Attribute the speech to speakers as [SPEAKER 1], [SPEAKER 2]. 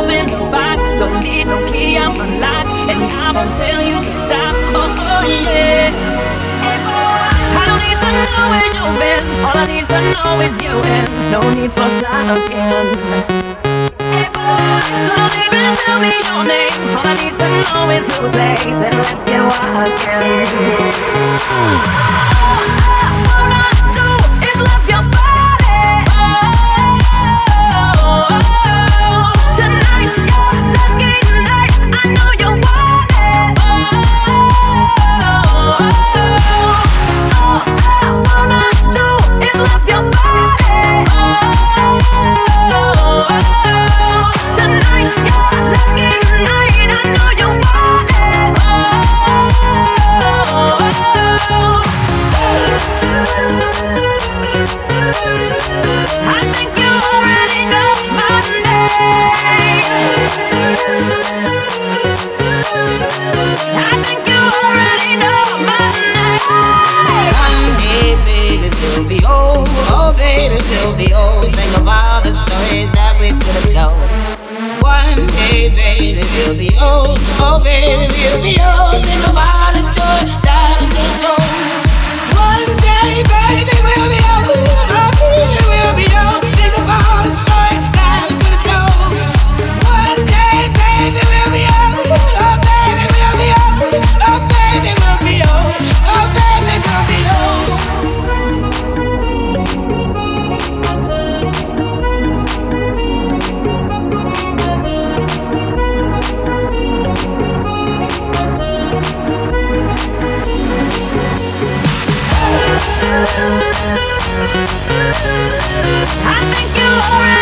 [SPEAKER 1] open the box. Don't need no key, I'm unlocked. And I won't tell you to stop. Oh, oh yeah. I don't need to know where you've been. All I need to know is you, and no need for talking. So don't even tell me your name. All I need to know is who's next, and let's get wild again. All I wanna do is love your.
[SPEAKER 2] Baby, will be old, all baby will be old, think about the stories that we'll be old. Oh, baby, we'll be old. All the I
[SPEAKER 1] think you already